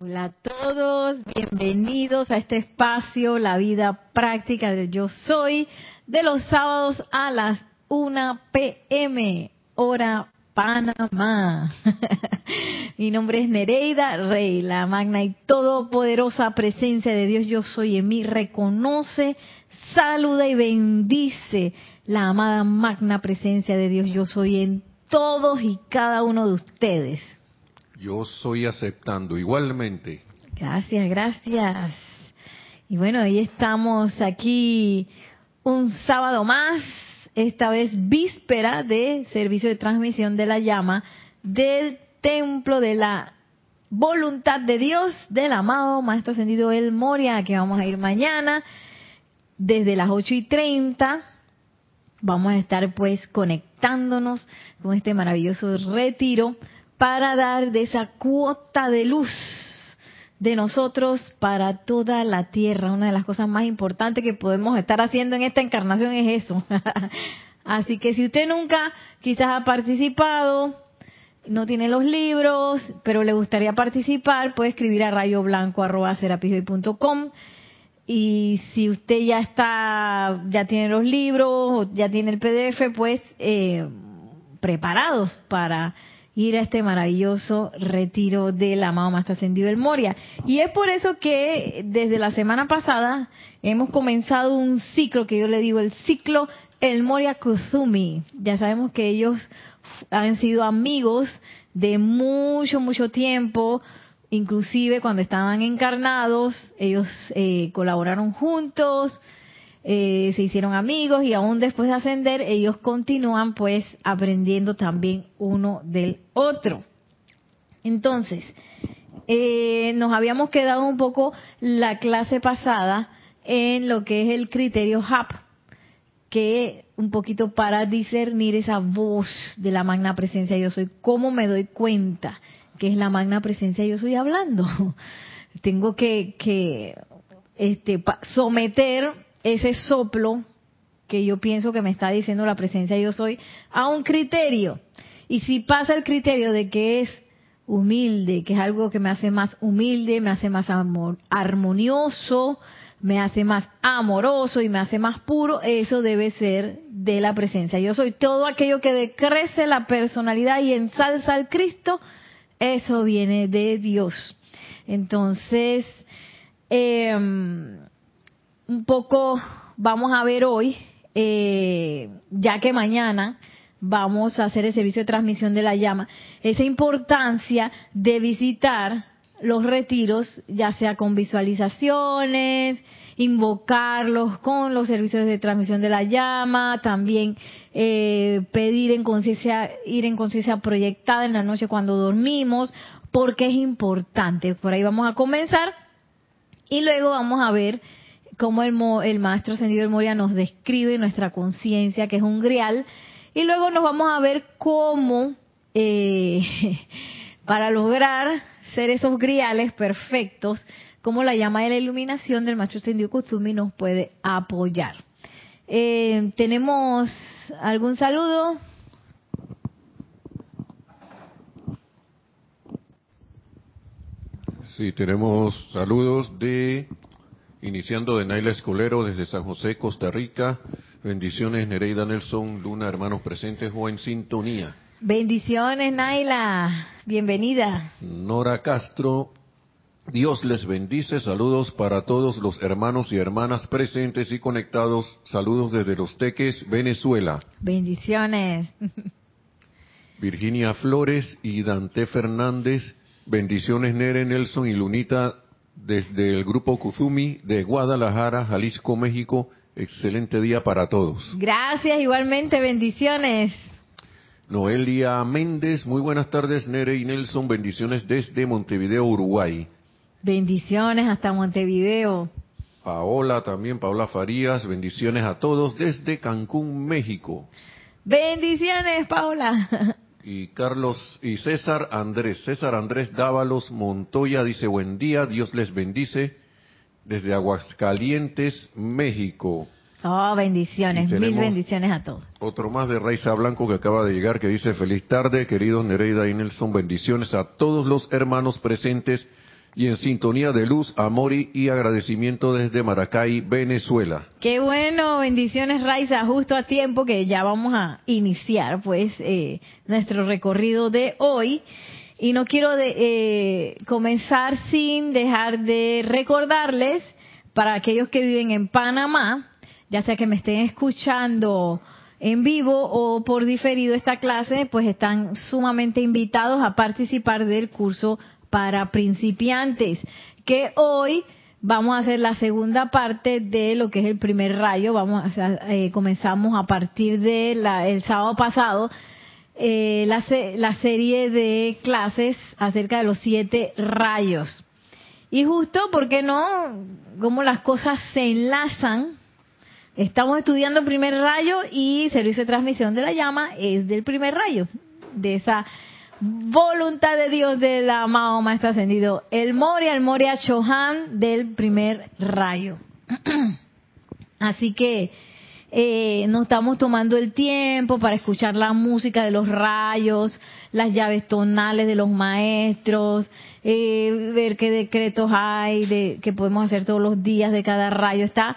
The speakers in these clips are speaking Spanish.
Hola a todos, bienvenidos a este espacio, la vida práctica del yo soy, de los sábados a las 1 pm, hora Panamá. Mi nombre es Nereida Rey, la magna y todopoderosa presencia de Dios yo soy en mí, reconoce, saluda y bendice la amada magna presencia de Dios yo soy en todos y cada uno de ustedes. Yo soy aceptando igualmente. Gracias, gracias. Y bueno, ahí estamos aquí un sábado más, esta vez víspera de servicio de transmisión de la llama del templo de la voluntad de Dios del amado Maestro Ascendido El Moria, que vamos a ir mañana desde las 8 y 30. Vamos a estar pues conectándonos con este maravilloso retiro para dar de esa cuota de luz de nosotros para toda la tierra. Una de las cosas más importantes que podemos estar haciendo en esta encarnación es eso. Así que si usted nunca quizás ha participado, no tiene los libros, pero le gustaría participar, puede escribir a rayoblanco.com y si usted ya está, ya tiene los libros ya tiene el PDF, pues eh, preparados para ir a este maravilloso retiro del amado Maestro Ascendido del Moria. Y es por eso que desde la semana pasada hemos comenzado un ciclo que yo le digo el ciclo El Moria Kuzumi. Ya sabemos que ellos han sido amigos de mucho, mucho tiempo. Inclusive cuando estaban encarnados, ellos eh, colaboraron juntos, eh, se hicieron amigos y aún después de ascender ellos continúan pues aprendiendo también uno del otro. Entonces, eh, nos habíamos quedado un poco la clase pasada en lo que es el criterio HAP, que un poquito para discernir esa voz de la magna presencia yo soy, cómo me doy cuenta que es la magna presencia yo soy hablando. Tengo que, que este, someter ese soplo que yo pienso que me está diciendo la presencia yo soy a un criterio. Y si pasa el criterio de que es humilde, que es algo que me hace más humilde, me hace más armonioso, me hace más amoroso y me hace más puro, eso debe ser de la presencia. Yo soy todo aquello que decrece la personalidad y ensalza al Cristo, eso viene de Dios. Entonces, eh, un poco vamos a ver hoy, eh, ya que mañana vamos a hacer el servicio de transmisión de la llama, esa importancia de visitar los retiros, ya sea con visualizaciones, invocarlos con los servicios de transmisión de la llama, también eh, pedir en conciencia, ir en conciencia proyectada en la noche cuando dormimos, porque es importante. Por ahí vamos a comenzar y luego vamos a ver cómo el, el maestro ascendido del Moria nos describe nuestra conciencia, que es un grial, y luego nos vamos a ver cómo, eh, para lograr ser esos griales perfectos, cómo la llama de la iluminación del maestro ascendido Kutsumi nos puede apoyar. Eh, ¿Tenemos algún saludo? Sí, tenemos saludos de Iniciando de Naila Escolero desde San José, Costa Rica. Bendiciones, Nereida Nelson, Luna, hermanos presentes o en sintonía. Bendiciones, Naila. Bienvenida. Nora Castro, Dios les bendice. Saludos para todos los hermanos y hermanas presentes y conectados. Saludos desde Los Teques, Venezuela. Bendiciones. Virginia Flores y Dante Fernández. Bendiciones, Nere Nelson y Lunita desde el grupo Kuzumi de Guadalajara, Jalisco, México. Excelente día para todos. Gracias, igualmente, bendiciones. Noelia Méndez, muy buenas tardes, Nere y Nelson, bendiciones desde Montevideo, Uruguay. Bendiciones hasta Montevideo. Paola también, Paola Farías, bendiciones a todos desde Cancún, México. Bendiciones, Paola. y Carlos y César Andrés. César Andrés Dávalos Montoya dice buen día, Dios les bendice desde Aguascalientes, México. Oh, bendiciones, mil bendiciones a todos. Otro más de Raiza Blanco que acaba de llegar que dice feliz tarde, queridos Nereida y Nelson, bendiciones a todos los hermanos presentes y en sintonía de luz, amor y agradecimiento desde Maracay, Venezuela. Qué bueno, bendiciones Raiza, justo a tiempo que ya vamos a iniciar pues eh, nuestro recorrido de hoy. Y no quiero de, eh, comenzar sin dejar de recordarles para aquellos que viven en Panamá, ya sea que me estén escuchando en vivo o por diferido esta clase, pues están sumamente invitados a participar del curso para principiantes, que hoy vamos a hacer la segunda parte de lo que es el primer rayo. Vamos a, eh, comenzamos a partir de el sábado pasado eh, la, la serie de clases acerca de los siete rayos. Y justo, porque no? Como las cosas se enlazan. Estamos estudiando el primer rayo y servicio de transmisión de la llama es del primer rayo, de esa voluntad de Dios del amado Maestro Ascendido, el Moria, el Moria Chohan del primer rayo. Así que eh, nos estamos tomando el tiempo para escuchar la música de los rayos, las llaves tonales de los maestros, eh, ver qué decretos hay de, que podemos hacer todos los días de cada rayo. Está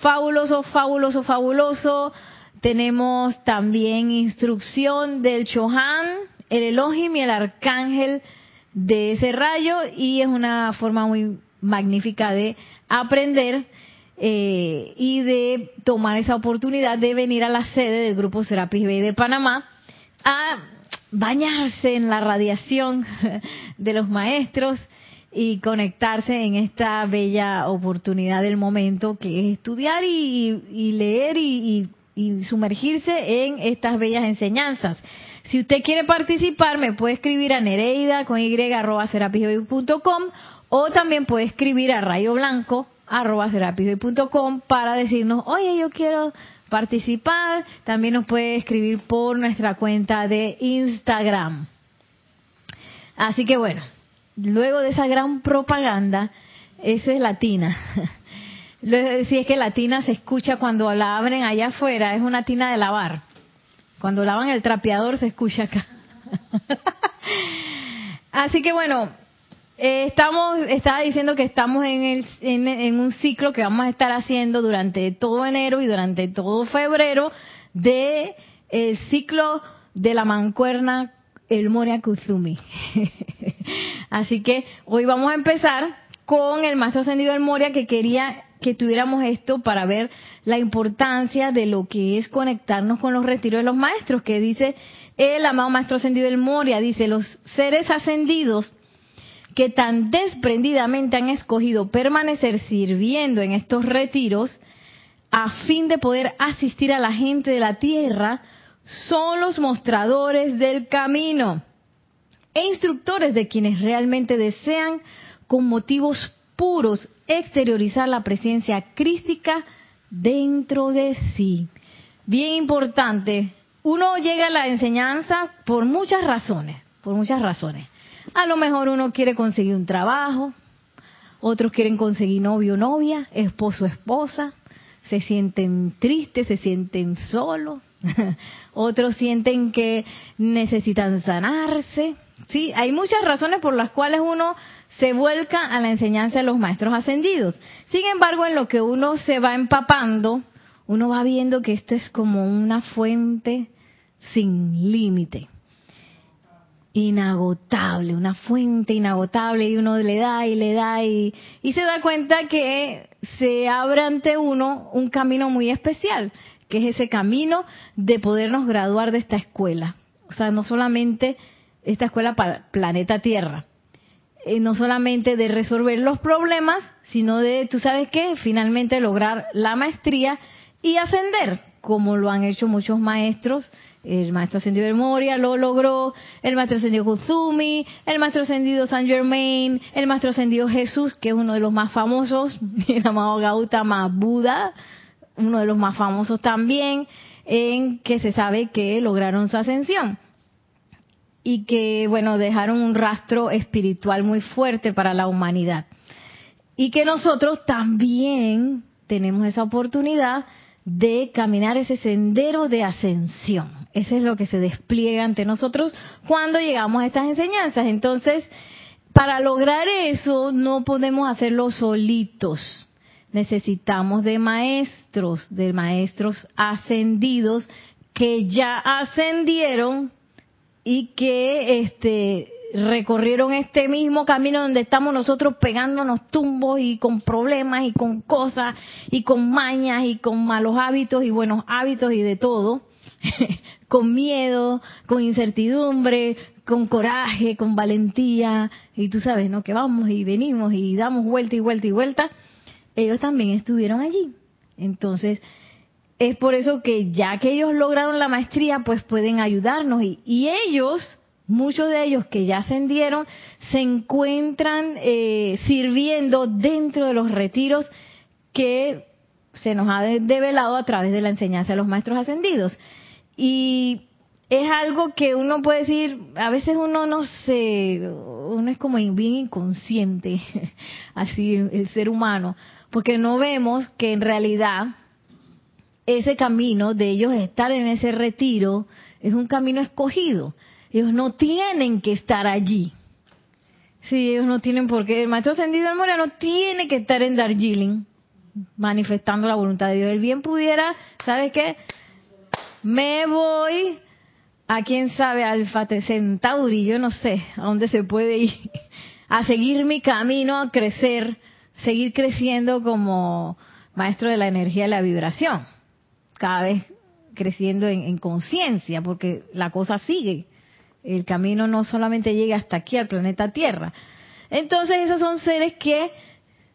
fabuloso, fabuloso, fabuloso. Tenemos también instrucción del Chohan, el Elohim y el arcángel de ese rayo y es una forma muy magnífica de aprender eh, y de tomar esa oportunidad de venir a la sede del Grupo Serapis Bay de Panamá a bañarse en la radiación de los maestros y conectarse en esta bella oportunidad del momento que es estudiar y, leer y, y sumergirse en estas bellas enseñanzas. Si usted quiere participar, me puede escribir a nereida con y arroba o también puede escribir a rayo blanco arroba para decirnos, oye, yo quiero participar. También nos puede escribir por nuestra cuenta de Instagram. Así que bueno, luego de esa gran propaganda, esa es latina. Si es que la tina se escucha cuando la abren allá afuera, es una tina de lavar. Cuando lavan el trapeador se escucha acá. Así que bueno, eh, estamos, estaba diciendo que estamos en, el, en, un ciclo que vamos a estar haciendo durante todo enero y durante todo febrero de el ciclo de la mancuerna el Moria Kuzumi. Así que hoy vamos a empezar con el maestro ascendido del Moria que quería que tuviéramos esto para ver la importancia de lo que es conectarnos con los retiros de los maestros, que dice el amado maestro ascendido del Moria, dice, los seres ascendidos que tan desprendidamente han escogido permanecer sirviendo en estos retiros a fin de poder asistir a la gente de la tierra, son los mostradores del camino e instructores de quienes realmente desean con motivos puros exteriorizar la presencia crística dentro de sí. Bien importante, uno llega a la enseñanza por muchas razones, por muchas razones. A lo mejor uno quiere conseguir un trabajo, otros quieren conseguir novio o novia, esposo o esposa, se sienten tristes, se sienten solos, otros sienten que necesitan sanarse. Sí, hay muchas razones por las cuales uno se vuelca a la enseñanza de los maestros ascendidos. Sin embargo, en lo que uno se va empapando, uno va viendo que esto es como una fuente sin límite, inagotable, una fuente inagotable y uno le da y le da y, y se da cuenta que se abre ante uno un camino muy especial, que es ese camino de podernos graduar de esta escuela. O sea, no solamente esta escuela para planeta Tierra, eh, no solamente de resolver los problemas, sino de, tú sabes qué, finalmente lograr la maestría y ascender, como lo han hecho muchos maestros. El maestro ascendido de Moria lo logró, el maestro ascendido Kuzumi, el maestro ascendido San Germain, el maestro ascendido Jesús, que es uno de los más famosos, el amado Gautama Buda, uno de los más famosos también, en que se sabe que lograron su ascensión y que, bueno, dejaron un rastro espiritual muy fuerte para la humanidad. Y que nosotros también tenemos esa oportunidad de caminar ese sendero de ascensión. Eso es lo que se despliega ante nosotros cuando llegamos a estas enseñanzas. Entonces, para lograr eso no podemos hacerlo solitos. Necesitamos de maestros, de maestros ascendidos que ya ascendieron y que este recorrieron este mismo camino donde estamos nosotros pegándonos tumbos y con problemas y con cosas y con mañas y con malos hábitos y buenos hábitos y de todo, con miedo, con incertidumbre, con coraje, con valentía y tú sabes, ¿no? Que vamos y venimos y damos vuelta y vuelta y vuelta. Ellos también estuvieron allí. Entonces, es por eso que ya que ellos lograron la maestría, pues pueden ayudarnos y, ellos muchos de ellos que ya ascendieron se encuentran eh, sirviendo dentro de los retiros que se nos ha develado a través de la enseñanza de los maestros ascendidos. Y es algo que uno puede decir, a veces uno no se, uno es como bien inconsciente, así el ser humano, porque no vemos que en realidad ese camino de ellos estar en ese retiro es un camino escogido. Ellos no tienen que estar allí. Sí, ellos no tienen por qué. El maestro ascendido del Moreno tiene que estar en Darjeeling manifestando la voluntad de Dios. El bien pudiera, ¿sabes qué? Me voy a quién sabe, Alfa Centauri, yo no sé a dónde se puede ir, a seguir mi camino, a crecer, seguir creciendo como maestro de la energía y la vibración, cada vez creciendo en, en conciencia, porque la cosa sigue el camino no solamente llega hasta aquí al planeta Tierra. Entonces esos son seres que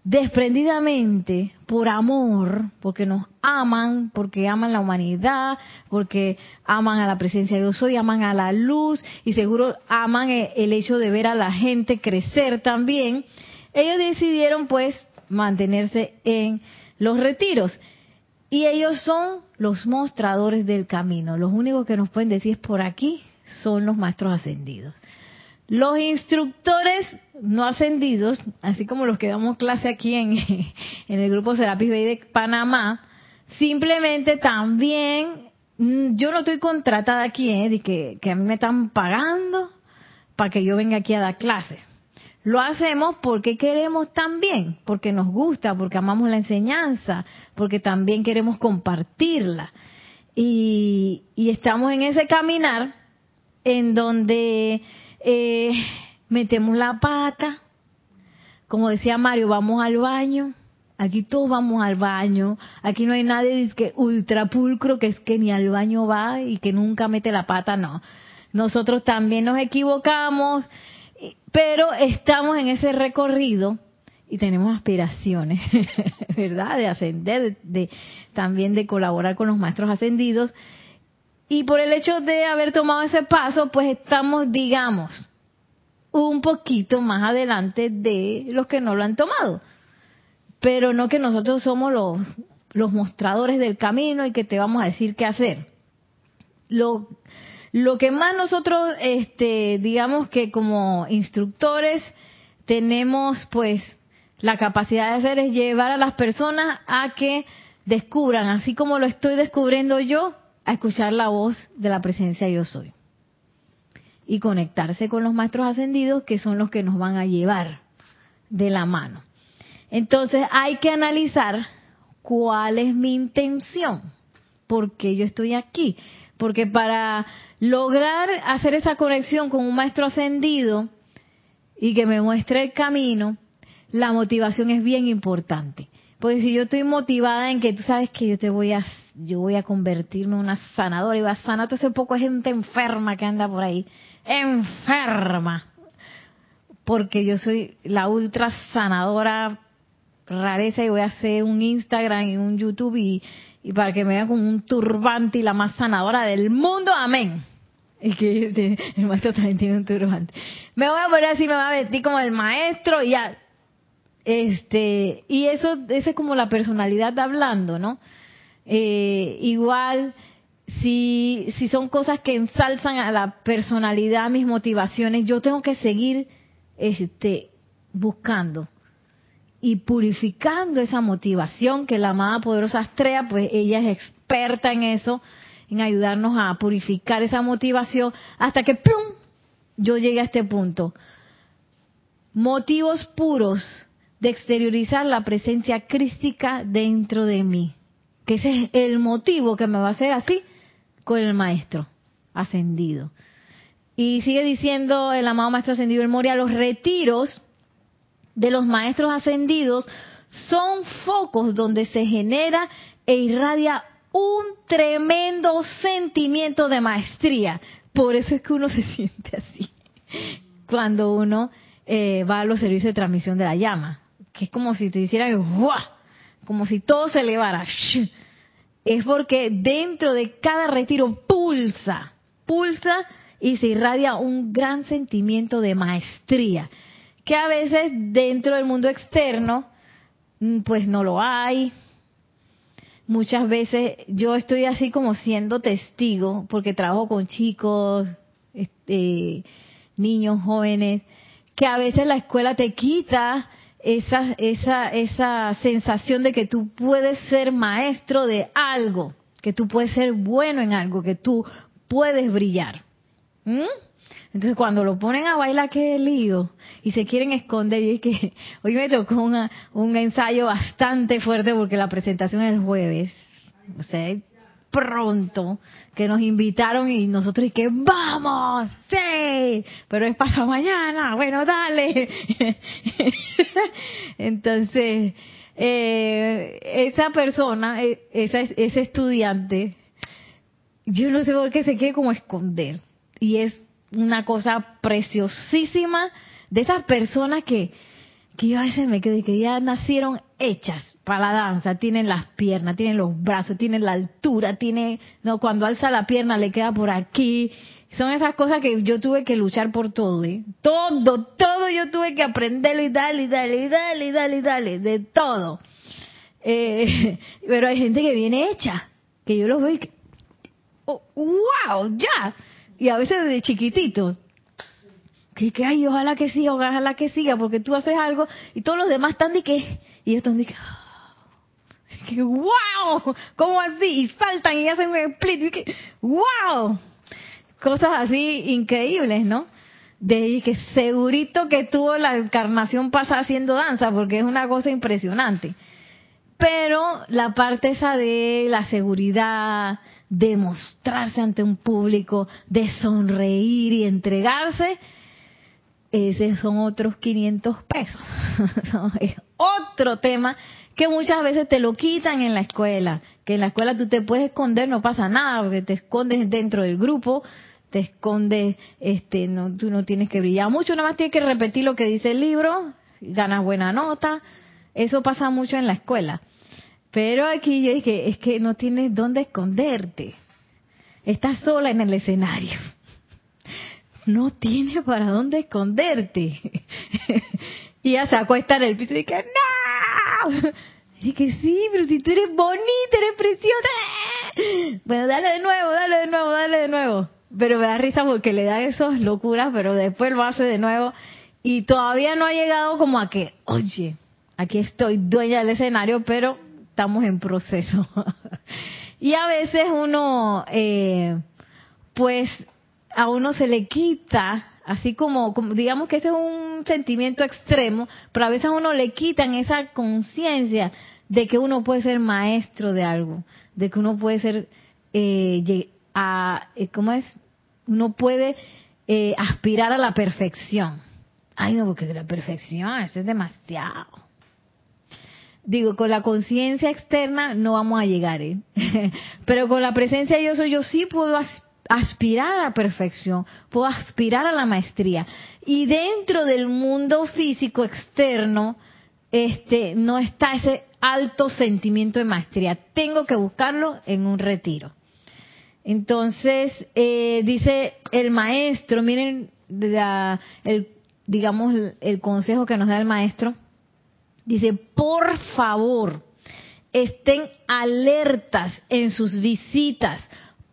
desprendidamente, por amor, porque nos aman, porque aman la humanidad, porque aman a la presencia de Dios hoy, aman a la luz y seguro aman el hecho de ver a la gente crecer también, ellos decidieron pues mantenerse en los retiros. Y ellos son los mostradores del camino. Los únicos que nos pueden decir por aquí, son los maestros ascendidos. Los instructores no ascendidos, así como los que damos clase aquí en, el grupo Serapis Bay de Panamá, simplemente también, mm, yo no estoy contratada aquí, ¿eh? que, que a mí me están pagando para que yo venga aquí a dar clases. Lo hacemos porque queremos también, porque nos gusta, porque amamos la enseñanza, porque también queremos compartirla. Y, y estamos en ese caminar en donde eh, metemos la pata, como decía Mario, vamos al baño, aquí todos vamos al baño, aquí no hay nadie que ultra pulcro que es que ni al baño va y que nunca mete la pata, no. Nosotros también nos equivocamos, pero estamos en ese recorrido y tenemos aspiraciones, ¿verdad? De ascender, de, también de colaborar con los maestros ascendidos y por el hecho de haber tomado ese paso, pues estamos, digamos, un poquito más adelante de los que no lo han tomado. Pero no que nosotros somos los, los mostradores del camino y que te vamos a decir qué hacer. Lo, lo que más nosotros, este, digamos que como instructores tenemos pues la capacidad de hacer es llevar a las personas a que descubran, así como lo estoy descubriendo yo, a escuchar la voz de la presencia yo soy. Y conectarse con los maestros ascendidos que son los que nos van a llevar de la mano. Entonces hay que analizar cuál es mi intención, por qué yo estoy aquí. Porque para lograr hacer esa conexión con un maestro ascendido y que me muestre el camino, la motivación es bien importante. Pues si yo estoy motivada en que tú sabes que yo te voy a, yo voy a convertirme en una sanadora y voy a sanar todo ese poco gente enferma que anda por ahí, enferma, porque yo soy la ultra sanadora rareza y voy a hacer un Instagram y un YouTube y, y para que me vean como un turbante y la más sanadora del mundo, amén. Y que el maestro también tiene un turbante. Me voy a poner así, me voy a vestir como el maestro y ya, este, y eso, esa es como la personalidad hablando, ¿no? Eh, igual, si, si son cosas que ensalzan a la personalidad, mis motivaciones, yo tengo que seguir este, buscando y purificando esa motivación que la amada poderosa Astrea, pues ella es experta en eso, en ayudarnos a purificar esa motivación hasta que ¡pum! yo llegue a este punto motivos puros de exteriorizar la presencia crística dentro de mí. Que ese es el motivo que me va a hacer así con el maestro ascendido. Y sigue diciendo el amado maestro ascendido el Moria, los retiros de los maestros ascendidos son focos donde se genera e irradia un tremendo sentimiento de maestría. Por eso es que uno se siente así cuando uno eh, va a los servicios de transmisión de la llama, que es como si te hicieran como si todo se elevara. Es porque dentro de cada retiro pulsa, pulsa y se irradia un gran sentimiento de maestría, que a veces dentro del mundo externo mm, pues no lo hay. Muchas veces yo estoy así como siendo testigo, porque trabajo con chicos, este, niños, jóvenes, que a veces la escuela te quita esa, esa, esa sensación de que tú puedes ser maestro de algo, que tú puedes ser bueno en algo, que tú puedes brillar. ¿Mm? Entonces cuando lo ponen a bailar, qué lío, y se quieren esconder, y es que hoy me tocó un ensayo bastante fuerte porque la presentación es el jueves, o sea, pronto que nos invitaron y nosotros y que vamos, sí, pero es pasado mañana, bueno, dale. Entonces, eh, esa persona, eh, esa, ese estudiante, yo no sé por qué se quiere como esconder. Y es una cosa preciosísima de esas personas que, que yo a veces me quedo que ya nacieron hechas para la danza, tienen las piernas, tienen los brazos, tienen la altura, tiene, no, cuando alza la pierna le queda por aquí. Son esas cosas que yo tuve que luchar por todo, ¿eh? Todo, todo yo tuve que aprenderlo y darle, y darle, y darle, y darle, y darle, de todo. Eh, pero hay gente que viene hecha, que yo los veo y oh, wow, ya. Y a veces de chiquitito, que, que ay, ojalá que siga, ojalá que siga, porque tú haces algo y todos los demás están de que, y ellos están de que, wow, ¿cómo así? Y saltan y hacen un split, y wow, cosas así increíbles, ¿no? De que segurito que tuvo la encarnación pasada haciendo danza, porque es una cosa impresionante. Pero la parte esa de la seguridad, de mostrarse ante un público, de sonreír y entregarse, ese son otros 500 pesos. es otro tema que muchas veces te lo quitan en la escuela. Que en la escuela tú te puedes esconder, no pasa nada, porque te escondes dentro del grupo, te escondes, este, no, tú no tienes que brillar mucho, nada más tienes que repetir lo que dice el libro, ganas buena nota. Eso pasa mucho en la escuela. Pero aquí yo dije, es que no tienes dónde esconderte. Estás sola en el escenario no tiene para dónde esconderte. y ella se acuesta en el piso y dice, ¡no! Y que sí, pero si tú eres bonita, eres preciosa. Bueno, dale de nuevo, dale de nuevo, dale de nuevo. Pero me da risa porque le da esas locuras, pero después lo hace de nuevo. Y todavía no ha llegado como a que, oye, aquí estoy dueña del escenario, pero estamos en proceso. y a veces uno, eh, pues a uno se le quita, así como, digamos que ese es un sentimiento extremo, pero a veces a uno le quitan esa conciencia de que uno puede ser maestro de algo, de que uno puede ser, eh, a, eh, ¿cómo es? Uno puede eh, aspirar a la perfección. Ay, no, porque la perfección, eso es demasiado. Digo, con la conciencia externa no vamos a llegar, ¿eh? pero con la presencia de yo soy, yo sí puedo aspirar a la perfección, puedo aspirar a la maestría. Y dentro del mundo físico externo, este, no está ese alto sentimiento de maestría. Tengo que buscarlo en un retiro. Entonces, eh, dice el maestro, miren, el, digamos, el consejo que nos da el maestro. Dice, por favor, estén alertas en sus visitas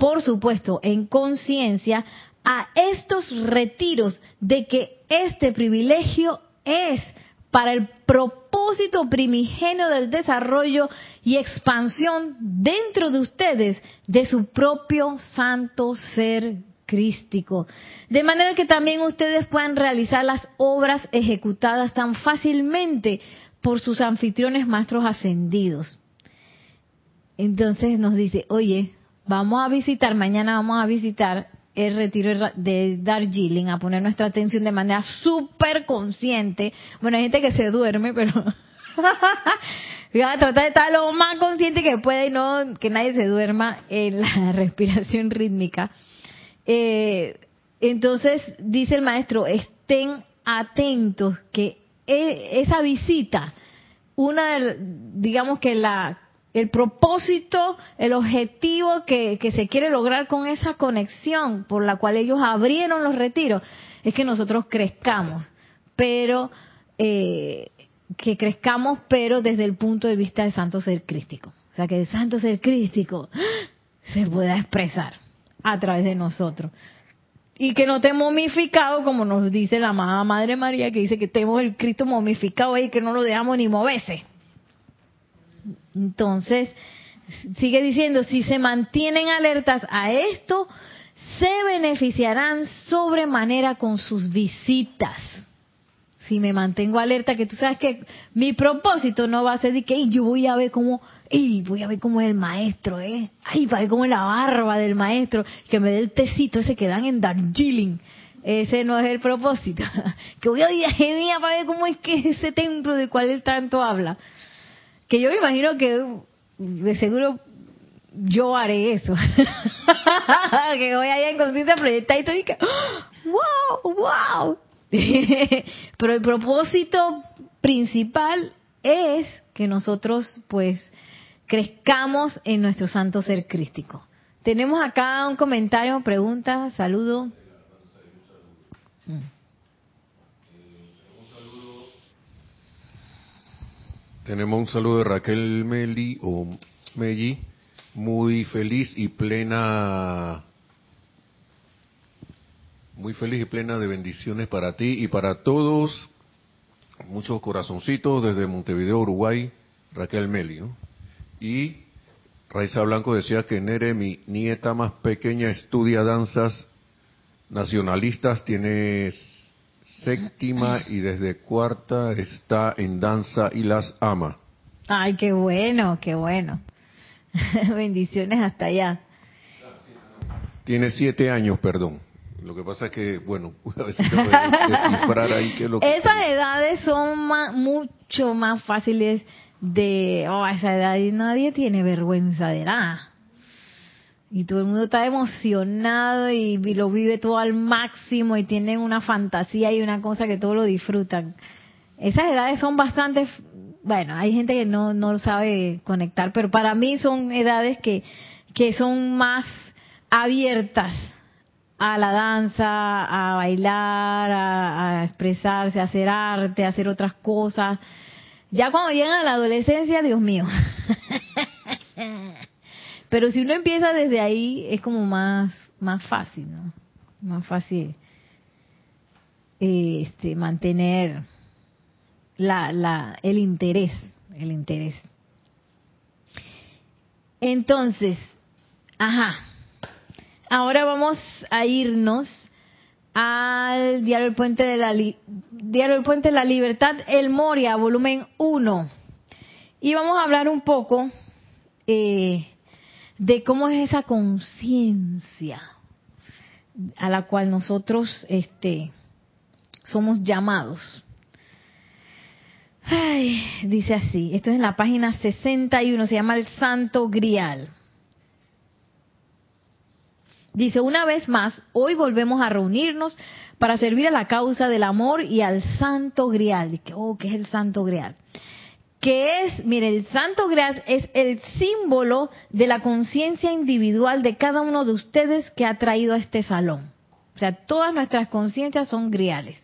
por supuesto, en conciencia a estos retiros de que este privilegio es para el propósito primigenio del desarrollo y expansión dentro de ustedes de su propio santo ser crístico. De manera que también ustedes puedan realizar las obras ejecutadas tan fácilmente por sus anfitriones maestros ascendidos. Entonces nos dice, oye, vamos a visitar, mañana vamos a visitar el retiro de Darjeeling, a poner nuestra atención de manera súper consciente. Bueno, hay gente que se duerme, pero voy a tratar de estar lo más consciente que pueda y no que nadie se duerma en la respiración rítmica. Eh, entonces, dice el maestro, estén atentos que esa visita, una digamos que la el propósito, el objetivo que, se quiere lograr con esa conexión por la cual ellos abrieron los retiros, es que nosotros crezcamos, pero eh, que crezcamos, pero desde el punto de vista del santo ser crístico. O sea, que el santo ser crístico se pueda expresar a través de nosotros. Y que no esté momificado, como nos dice la amada Madre María, que dice que tenemos el Cristo momificado ahí, que no lo dejamos ni moverse. Entonces, sigue diciendo, si se mantienen alertas a esto, se beneficiarán sobremanera con sus visitas. Si me mantengo alerta, que tú sabes que mi propósito no va a ser de que yo voy a ver cómo, y voy a ver cómo es el maestro, ¿eh? Ay, para ver cómo es la barba del maestro, que me dé el tecito ese que dan en Darjeeling. Ese no es el propósito. que voy a ir a para ver cómo es que ese templo del cual él tanto habla que yo me imagino que de seguro yo haré eso. que voy allá en conciencia proyectar y te digo, wow, wow. Pero el propósito principal es que nosotros pues crezcamos en nuestro santo ser crístico. Tenemos acá un comentario, pregunta, saludo. Tenemos un saludo de Raquel Meli o Melli, muy feliz y plena, muy feliz y plena de bendiciones para ti y para todos. Muchos corazoncitos desde Montevideo, Uruguay, Raquel Meli. Y Raiza Blanco decía que Nere, mi nieta más pequeña, estudia danzas nacionalistas, tiene séptima y desde cuarta está en danza y las ama. Ay, qué bueno, qué bueno. Bendiciones hasta allá. Tiene siete años, perdón. Lo que pasa es que, bueno, a veces descifrar ahí que lo que Esas edades son mucho más fáciles de... Oh, a esa edad y nadie tiene vergüenza de nada. Y todo el mundo está emocionado y, lo vive todo al máximo y tienen una fantasía y una cosa que todos lo disfrutan. Esas edades son bastante, bueno, hay gente que no, no sabe conectar, pero para mí son edades que, que son más abiertas a la danza, a bailar, a, expresarse, a hacer arte, a hacer otras cosas. Ya cuando llegan a la adolescencia, Dios mío. Pero si uno empieza desde ahí, es como más, más fácil, ¿no? Más fácil este, mantener la, la, el interés, el interés. Entonces, ajá, ahora vamos a irnos al Diario El Puente de la, Diario El Puente de la Libertad, El Moria, volumen 1. Y vamos a hablar un poco eh, de cómo es esa conciencia a la cual nosotros este, somos llamados. Ay, dice así, esto es en la página 61, se llama el Santo Grial. Dice, una vez más, hoy volvemos a reunirnos para servir a la causa del amor y al Santo Grial. Dice, oh, ¿qué es el Santo Grial? que es, mire, el Santo Grial es el símbolo de la conciencia individual de cada uno de ustedes que ha traído a este salón. O sea, todas nuestras conciencias son griales,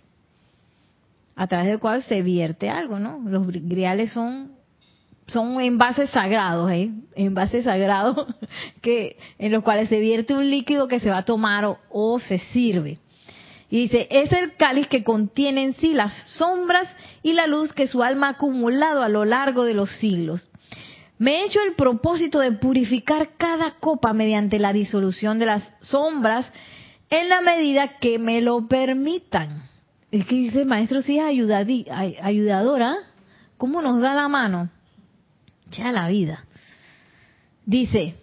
a través del cual se vierte algo, ¿no? Los griales son son envases sagrados, ¿eh? Envases sagrados que en los cuales se vierte un líquido que se va a tomar o se sirve. Y dice, es el cáliz que contiene en sí las sombras y la luz que su alma ha acumulado a lo largo de los siglos. Me he hecho el propósito de purificar cada copa mediante la disolución de las sombras en la medida que me lo permitan. Es que dice, maestro, si es ayudadora, ¿cómo nos da la mano? Ya la vida. Dice,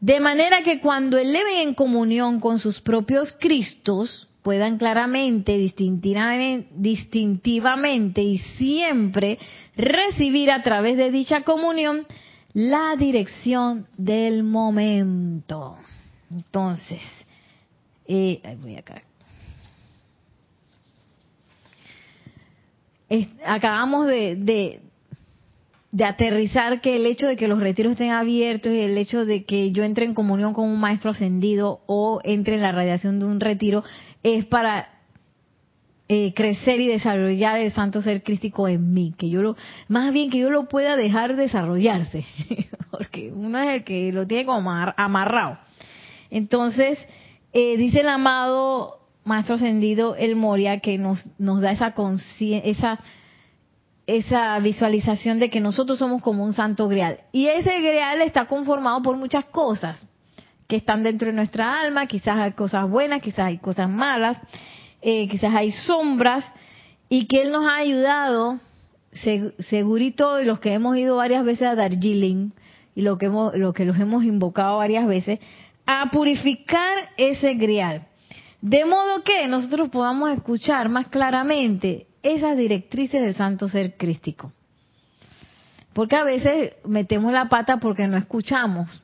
de manera que cuando eleven en comunión con sus propios Cristos, puedan claramente, distintivamente y siempre recibir a través de dicha comunión la dirección del momento. Entonces, eh, voy acá. acabamos de, de aterrizar que el hecho de que los retiros estén abiertos y el hecho de que yo entre en comunión con un maestro ascendido o entre en la radiación de un retiro es para eh, crecer y desarrollar el santo ser crístico en mí, que yo lo, más bien que yo lo pueda dejar desarrollarse, porque uno es el que lo tiene como amarrado. Entonces, eh, dice el amado maestro ascendido El Moria que nos, nos da esa conciencia, esa esa visualización de que nosotros somos como un santo grial. Y ese grial está conformado por muchas cosas que están dentro de nuestra alma, quizás hay cosas buenas, quizás hay cosas malas, eh, quizás hay sombras, y que Él nos ha ayudado, segurito, los que hemos ido varias veces a Darjeeling, y lo que, hemos, lo que los hemos invocado varias veces, a purificar ese grial. De modo que nosotros podamos escuchar más claramente esas directrices del santo ser crístico. Porque a veces metemos la pata porque no escuchamos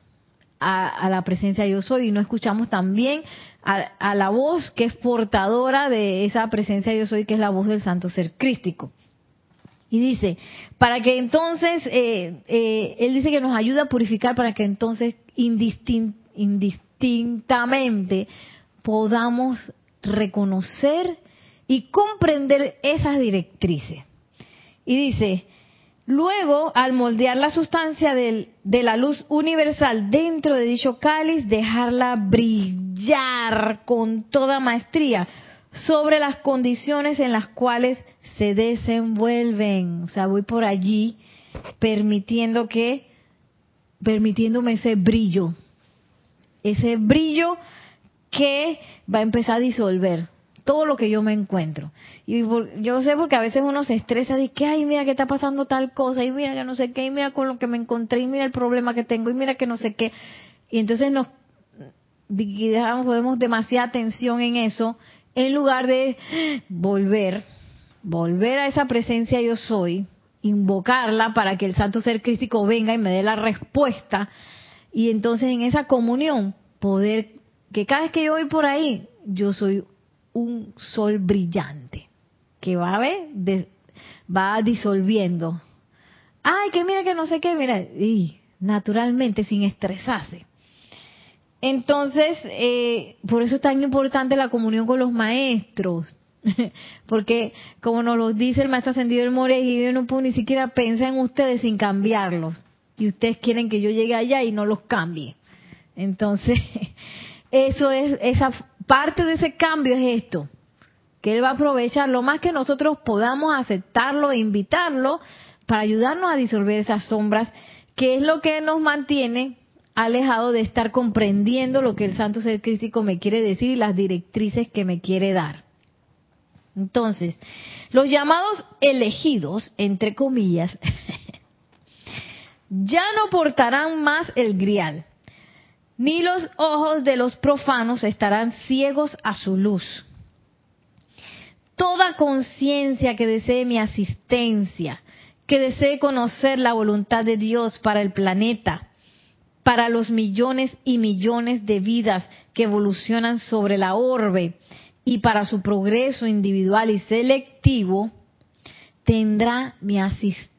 a, la presencia yo soy y no escuchamos también a, la voz que es portadora de esa presencia yo soy, que es la voz del santo ser crístico. Y dice, para que entonces, eh, eh, él dice que nos ayuda a purificar para que entonces indistintamente podamos reconocer y comprender esas directrices. Y dice, luego al moldear la sustancia de la luz universal dentro de dicho cáliz, dejarla brillar con toda maestría sobre las condiciones en las cuales se desenvuelven. O sea, voy por allí permitiendo que, permitiéndome ese brillo, ese brillo que va a empezar a disolver todo lo que yo me encuentro. Y yo sé porque a veces uno se estresa de que, ay, mira que está pasando tal cosa, y mira que no sé qué, y mira con lo que me encontré, y mira el problema que tengo, y mira que no sé qué. Y entonces nos dejamos, podemos demasiada atención en eso, en lugar de volver, volver a esa presencia yo soy, invocarla para que el santo ser crístico venga y me dé la respuesta, y entonces en esa comunión poder, que cada vez que yo voy por ahí, yo soy un sol brillante que va a ver, va disolviendo. Ay, que mira que no sé qué, mira, y naturalmente sin estresarse. Entonces, eh, por eso es tan importante la comunión con los maestros, porque como nos lo dice el maestro ascendido del More, y yo no puedo ni siquiera pensar en ustedes sin cambiarlos, y ustedes quieren que yo llegue allá y no los cambie. Entonces, eso es esa parte de ese cambio es esto, que Él va a aprovechar lo más que nosotros podamos aceptarlo e invitarlo para ayudarnos a disolver esas sombras, que es lo que nos mantiene alejado de estar comprendiendo lo que el Santo Ser Crístico me quiere decir y las directrices que me quiere dar. Entonces, los llamados elegidos, entre comillas, ya no portarán más el grial, ni los ojos de los profanos estarán ciegos a su luz. Toda conciencia que desee mi asistencia, que desee conocer la voluntad de Dios para el planeta, para los millones y millones de vidas que evolucionan sobre la orbe y para su progreso individual y selectivo, tendrá mi asistencia.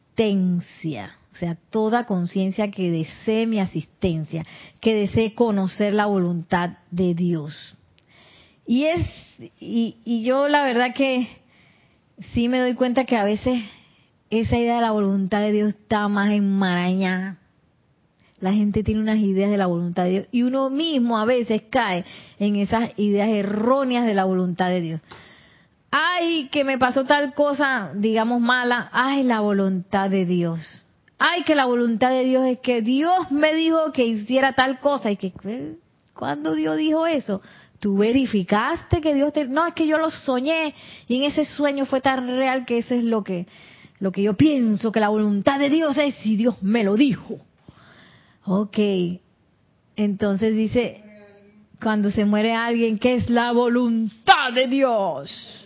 O sea, toda conciencia que desee mi asistencia, que desee conocer la voluntad de Dios. Y es, y, yo la verdad que sí me doy cuenta que a veces esa idea de la voluntad de Dios está más enmarañada. La gente tiene unas ideas de la voluntad de Dios y uno mismo a veces cae en esas ideas erróneas de la voluntad de Dios. Ay, que me pasó tal cosa, digamos mala. Ay, la voluntad de Dios ay, que la voluntad de Dios es que Dios me dijo que hiciera tal cosa y que, ¿cuándo Dios dijo eso? tú verificaste que Dios te... No, es que yo lo soñé y en ese sueño fue tan real que eso es lo que, lo que yo pienso, que la voluntad de Dios es si Dios me lo dijo. Ok, entonces dice, cuando se muere alguien, ¿qué es la voluntad de Dios?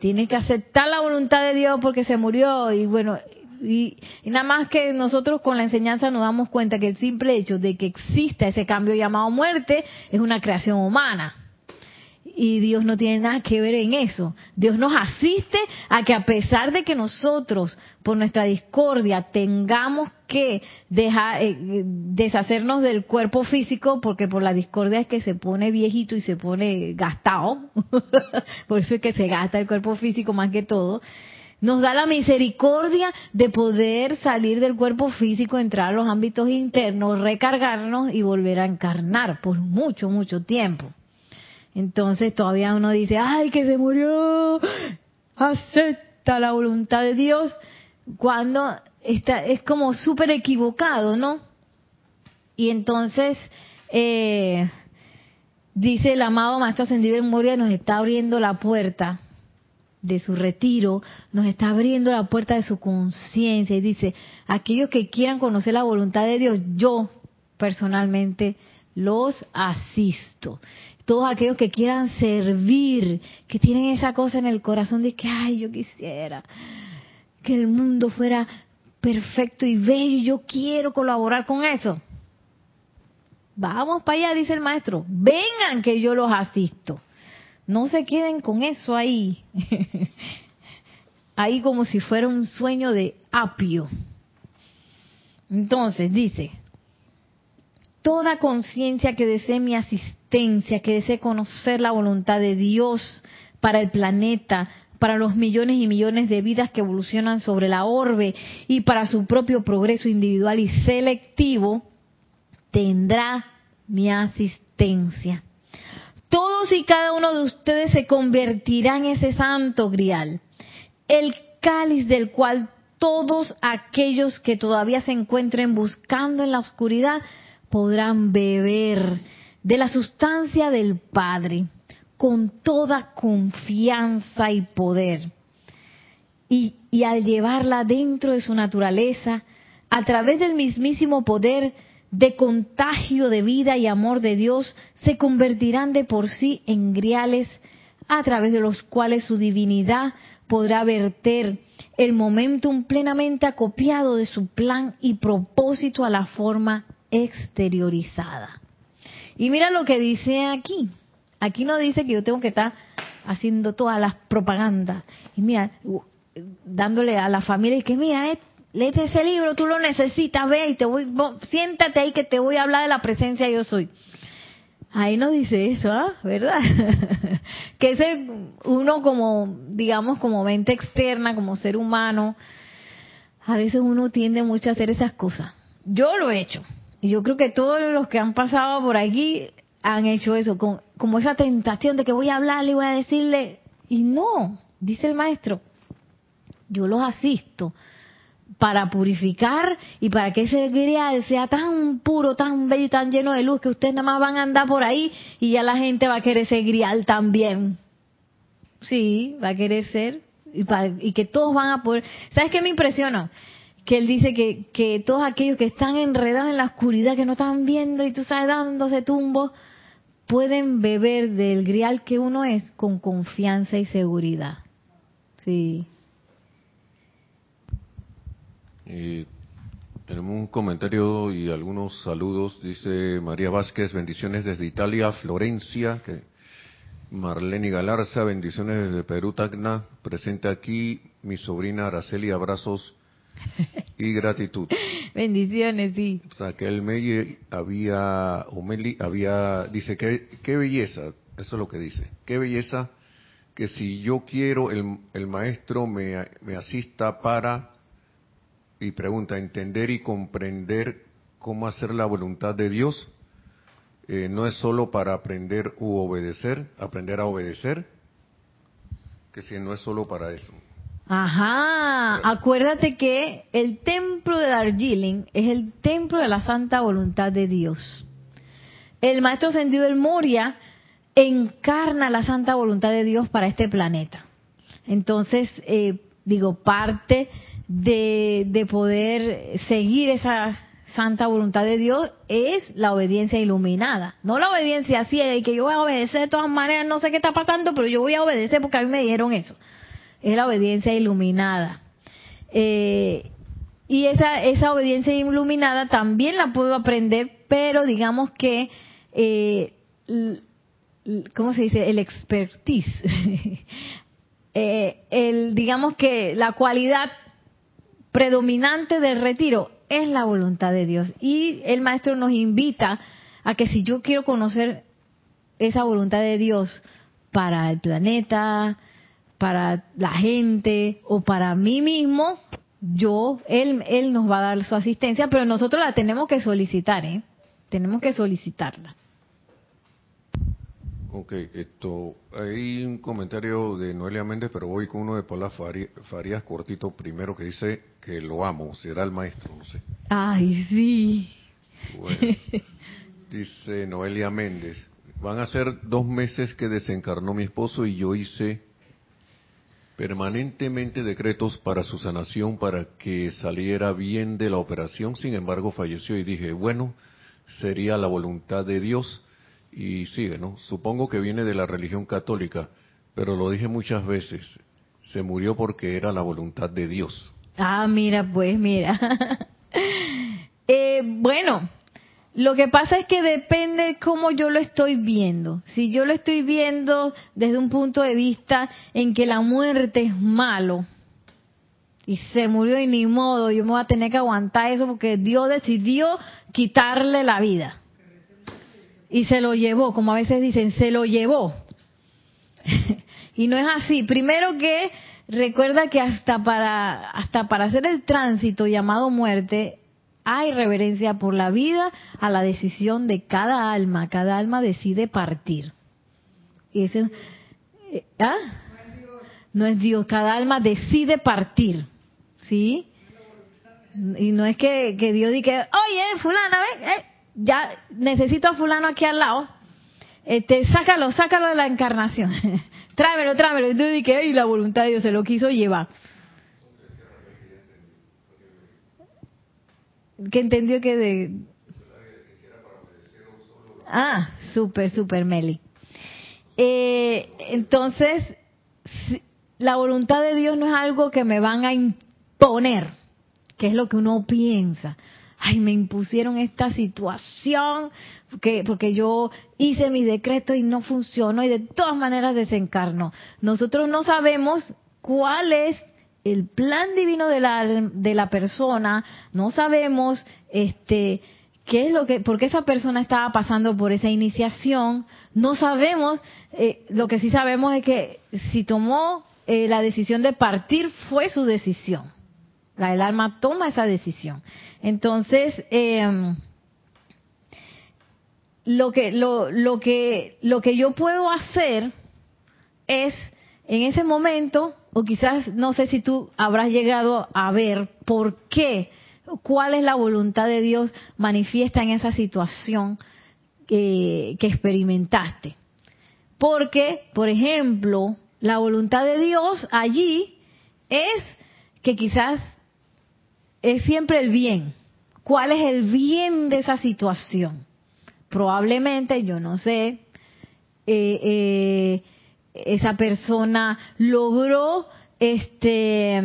Tienes que aceptar la voluntad de Dios porque se murió y bueno, y, nada más que nosotros con la enseñanza nos damos cuenta que el simple hecho de que exista ese cambio llamado muerte es una creación humana. Y Dios no tiene nada que ver en eso. Dios nos asiste a que a pesar de que nosotros, por nuestra discordia, tengamos que eh, deshacernos del cuerpo físico, porque por la discordia es que se pone viejito y se pone gastado, por eso es que se gasta el cuerpo físico más que todo, nos da la misericordia de poder salir del cuerpo físico, entrar a los ámbitos internos, recargarnos y volver a encarnar por mucho, mucho tiempo. Entonces todavía uno dice, ay, que se murió, acepta la voluntad de Dios, cuando está, es como súper equivocado, ¿no? Y entonces, eh, dice el amado Maestro Ascendido en Moria, nos está abriendo la puerta de su retiro, nos está abriendo la puerta de su conciencia y dice, aquellos que quieran conocer la voluntad de Dios, yo personalmente los asisto. Todos aquellos que quieran servir, que tienen esa cosa en el corazón de que, ay, yo quisiera que el mundo fuera perfecto y bello, yo quiero colaborar con eso. Vamos para allá, dice el maestro, vengan que yo los asisto. No se queden con eso ahí. ahí como si fuera un sueño de apio. Entonces, dice, toda conciencia que desee mi asistencia, que desee conocer la voluntad de Dios para el planeta, para los millones y millones de vidas que evolucionan sobre la orbe y para su propio progreso individual y selectivo, tendrá mi asistencia. Todos y cada uno de ustedes se convertirán en ese santo grial, el cáliz del cual todos aquellos que todavía se encuentren buscando en la oscuridad podrán beber de la sustancia del Padre con toda confianza y poder. Y, y al llevarla dentro de su naturaleza, a través del mismísimo poder de contagio de vida y amor de Dios se convertirán de por sí en griales a través de los cuales su divinidad podrá verter el momentum plenamente acopiado de su plan y propósito a la forma exteriorizada. Y mira lo que dice aquí. Aquí no dice que yo tengo que estar haciendo todas las propagandas. Y mira, dándole a la familia que mira, léete ese libro, tú lo necesitas, ve y te voy, siéntate ahí que te voy a hablar de la presencia yo soy. Ahí no dice eso, ¿ah? ¿verdad? que ese uno como, digamos, como mente externa, como ser humano, a veces uno tiende mucho a hacer esas cosas. Yo lo he hecho. Y yo creo que todos los que han pasado por aquí han hecho eso, con, como esa tentación de que voy a hablarle y voy a decirle, y no, dice el maestro, yo los asisto para purificar y para que ese grial sea tan puro, tan bello y tan lleno de luz que ustedes nada más van a andar por ahí y ya la gente va a querer ese grial también. Sí, va a querer ser y, y que todos van a poder. ¿Sabes qué me impresiona? Que él dice que, que todos aquellos que están enredados en la oscuridad, que no están viendo y tú sabes dándose tumbos, pueden beber del grial que uno es con confianza y seguridad. Sí. Y tenemos un comentario y algunos saludos. Dice María Vázquez, bendiciones desde Italia, Florencia. Que Marlene Galarza, bendiciones desde Perú, Tacna. Presente aquí mi sobrina Araceli, abrazos y gratitud. Bendiciones, sí. Raquel Meyer había, había, dice, qué, qué belleza, eso es lo que dice, qué belleza que si yo quiero el, el maestro me, me asista para y pregunta, entender y comprender cómo hacer la voluntad de Dios eh, no es solo para aprender u obedecer, aprender a obedecer, que si no es solo para eso. Ajá, acuérdate que el templo de Darjeeling es el templo de la santa voluntad de Dios. El maestro ascendido del Moria encarna la santa voluntad de Dios para este planeta. Entonces, eh, digo, parte de, de poder seguir esa santa voluntad de Dios es la obediencia iluminada. No la obediencia así, que yo voy a obedecer de todas maneras, no sé qué está pasando, pero yo voy a obedecer porque a mí me dijeron eso. Es la obediencia iluminada. Eh, y esa, esa obediencia iluminada también la puedo aprender, pero digamos que, eh, ¿cómo se dice? El expertise. eh, el, digamos que la cualidad predominante del retiro es la voluntad de Dios. Y el maestro nos invita a que si yo quiero conocer esa voluntad de Dios para el planeta, para la gente o para mí mismo, yo, él, él nos va a dar su asistencia, pero nosotros la tenemos que solicitar, ¿eh? Tenemos que solicitarla. Ok, esto, hay un comentario de Noelia Méndez, pero voy con uno de Paula Farías, cortito primero, que dice que lo amo, será el maestro, no sé. Ay, sí. dice Noelia Méndez, van a ser dos meses que desencarnó mi esposo y yo hice permanentemente decretos para su sanación, para que saliera bien de la operación, sin embargo falleció y dije, bueno, sería la voluntad de Dios y sigue, ¿no? Supongo que viene de la religión católica, pero lo dije muchas veces, se murió porque era la voluntad de Dios. Ah, mira, pues mira. eh, bueno, lo que pasa es que depende cómo yo lo estoy viendo. Si yo lo estoy viendo desde un punto de vista en que la muerte es malo y se murió y ni modo, yo me voy a tener que aguantar eso porque Dios decidió quitarle la vida y se lo llevó, como a veces dicen, se lo llevó. y no es así. Primero que recuerda que hasta para hasta para hacer el tránsito llamado muerte hay reverencia por la vida a la decisión de cada alma. Cada alma decide partir. Y eh, ¿ah? No es Dios. Cada alma decide partir. ¿Sí? Y no es que, que Dios diga, oye, fulana, eh, ya necesito a fulano aquí al lado, este, sácalo, sácalo de la encarnación, tráemelo, tráemelo. Entonces dije, y la voluntad de Dios se lo quiso llevar. Que entendió que de... Ah, súper, súper, Meli. Eh, entonces, la voluntad de Dios no es algo que me van a imponer, que es lo que uno piensa ay, me impusieron esta situación, porque, porque yo hice mi decreto y no funcionó y de todas maneras desencarnó. Nosotros no sabemos cuál es el plan divino de la, de la persona, no sabemos este qué es lo que, por qué esa persona estaba pasando por esa iniciación, no sabemos, eh, lo que sí sabemos es que si tomó eh, la decisión de partir fue su decisión. La, el alma toma esa decisión. Entonces, eh, lo que lo, lo que lo que yo puedo hacer es en ese momento o quizás no sé si tú habrás llegado a ver por qué cuál es la voluntad de Dios manifiesta en esa situación que, experimentaste porque por ejemplo la voluntad de Dios allí es que quizás es siempre el bien. ¿Cuál es el bien de esa situación? Probablemente, yo no sé, eh, eh, esa persona logró, este,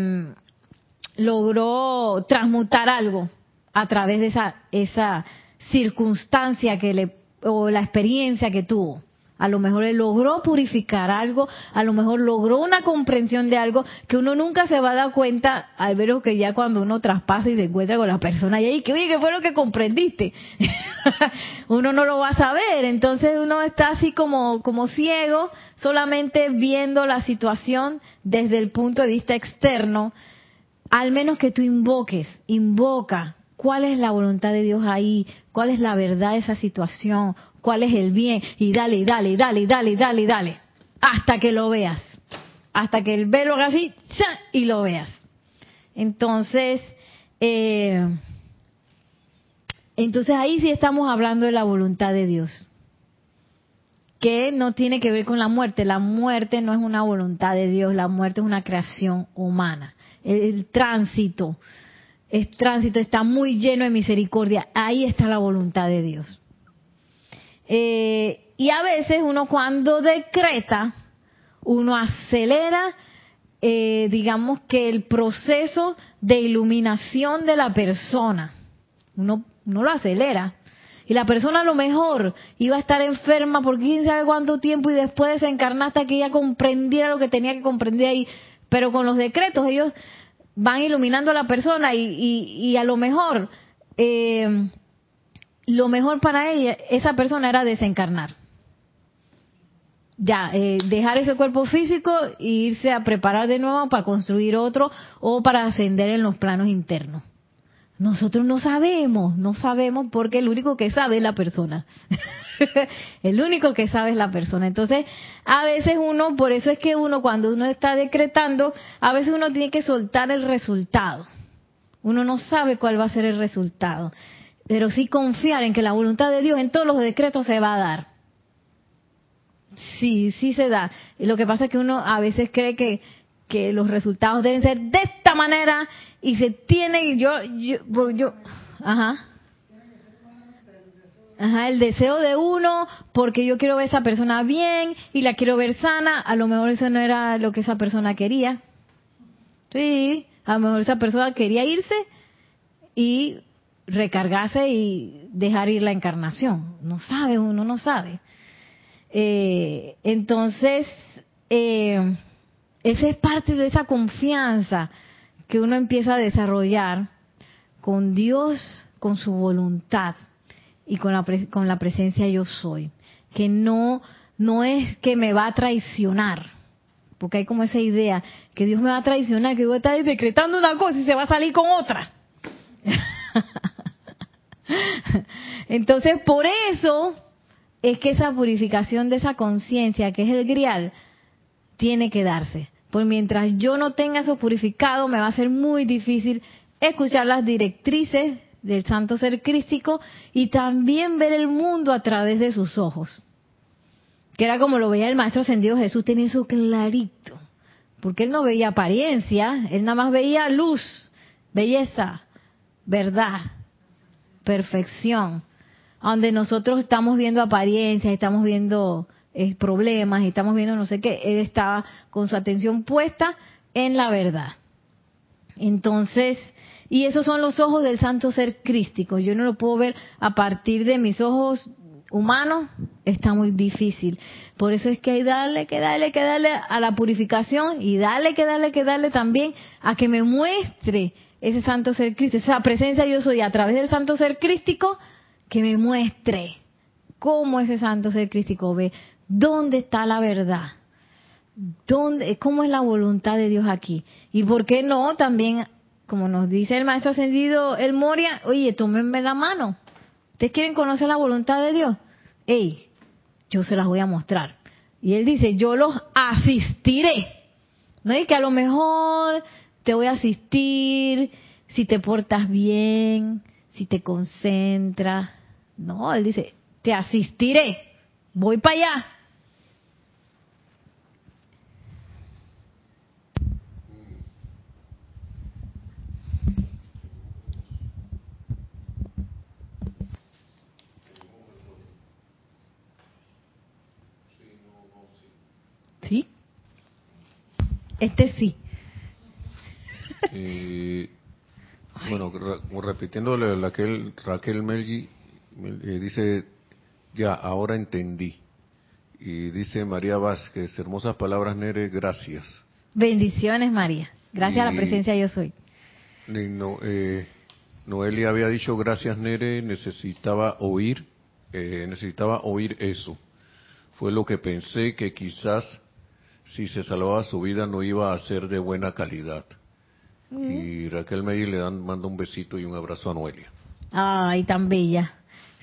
logró transmutar algo a través de esa, esa circunstancia que le, o la experiencia que tuvo. A lo mejor él logró purificar algo, a lo mejor logró una comprensión de algo que uno nunca se va a dar cuenta, al ver que ya cuando uno traspasa y se encuentra con la persona y ahí, que oye, ¿qué fue lo que comprendiste? uno no lo va a saber, entonces uno está así como, como ciego, solamente viendo la situación desde el punto de vista externo, al menos que tú invoques, invoca, cuál es la voluntad de Dios ahí, cuál es la verdad de esa situación, cuál es el bien, y dale, dale, dale, dale, dale, dale, hasta que lo veas, hasta que el velo haga así, y lo veas. Entonces, eh, entonces ahí sí estamos hablando de la voluntad de Dios. que no tiene que ver con la muerte. La muerte no es una voluntad de Dios, la muerte es una creación humana. El, tránsito, es tránsito, está muy lleno de misericordia. Ahí está la voluntad de Dios. Eh, y a veces uno cuando decreta, uno acelera, eh, digamos que el proceso de iluminación de la persona. Uno, uno lo acelera y la persona a lo mejor iba a estar enferma por quién sabe cuánto tiempo y después desencarnar hasta que ella comprendiera lo que tenía que comprender ahí. Pero con los decretos ellos van iluminando a la persona y, y, a lo mejor eh, lo mejor para ella, esa persona era desencarnar. Ya, eh, dejar ese cuerpo físico e irse a preparar de nuevo para construir otro o para ascender en los planos internos. Nosotros no sabemos, no sabemos porque el único que sabe es la persona. el único que sabe es la persona. Entonces, a veces uno, por eso es que uno cuando uno está decretando, a veces uno tiene que soltar el resultado. Uno no sabe cuál va a ser el resultado, pero sí confiar en que la voluntad de Dios en todos los decretos se va a dar. Sí, sí se da. Y lo que pasa es que uno a veces cree que, que los resultados deben ser de esta manera y se tiene yo yo, yo ajá Ajá, el deseo de uno, porque yo quiero ver a esa persona bien y la quiero ver sana, a lo mejor eso no era lo que esa persona quería. Sí, a lo mejor esa persona quería irse y recargarse y dejar ir la encarnación. No sabe, uno no sabe. Eh, entonces, eh, esa es parte de esa confianza que uno empieza a desarrollar con Dios, con su voluntad y con la, con la presencia yo soy. Que no, no es que me va a traicionar, porque hay como esa idea que Dios me va a traicionar, que voy a estar decretando una cosa y se va a salir con otra. Entonces, por eso es que esa purificación de esa conciencia, que es el grial, tiene que darse. Pues mientras yo no tenga eso purificado, me va a ser muy difícil escuchar las directrices del santo ser crístico y también ver el mundo a través de sus ojos. Que era como lo veía el Maestro Ascendido Jesús, tenía eso clarito. Porque él no veía apariencia, él nada más veía luz, belleza, verdad, perfección. Donde nosotros estamos viendo apariencia, estamos viendo eh, problemas estamos viendo no sé qué, él estaba con su atención puesta en la verdad. Entonces, y esos son los ojos del santo ser crístico. Yo no lo puedo ver a partir de mis ojos humanos, está muy difícil. Por eso es que hay darle, que darle, que darle a la purificación y darle, que darle, que darle también a que me muestre ese santo ser crístico, esa presencia yo soy a través del santo ser crístico, que me muestre cómo ese santo ser crístico ve ¿Dónde está la verdad? ¿Dónde, ¿Cómo es la voluntad de Dios aquí? Y por qué no también, como nos dice el maestro ascendido, el Moria, oye, tómenme la mano. ¿Ustedes quieren conocer la voluntad de Dios? Ey, yo se las voy a mostrar. Y él dice, yo los asistiré. No es que a lo mejor te voy a asistir si te portas bien, si te concentras. No, él dice, te asistiré. Voy para allá. ¿Sí? Este sí. Eh, bueno, repitiéndole a Raquel, Raquel Melgi, eh, dice, ya, ahora entendí. Y dice María Vázquez, hermosas palabras, Nere, gracias. Bendiciones, María. Gracias a la presencia yo soy. No, eh, Noelia había dicho, gracias, Nere, necesitaba oír, eh, necesitaba oír eso. Fue lo que pensé que quizás si se salvaba su vida no iba a ser de buena calidad. Y Raquel Meyer le dan, manda un besito y un abrazo a Noelia. Ay, tan bella.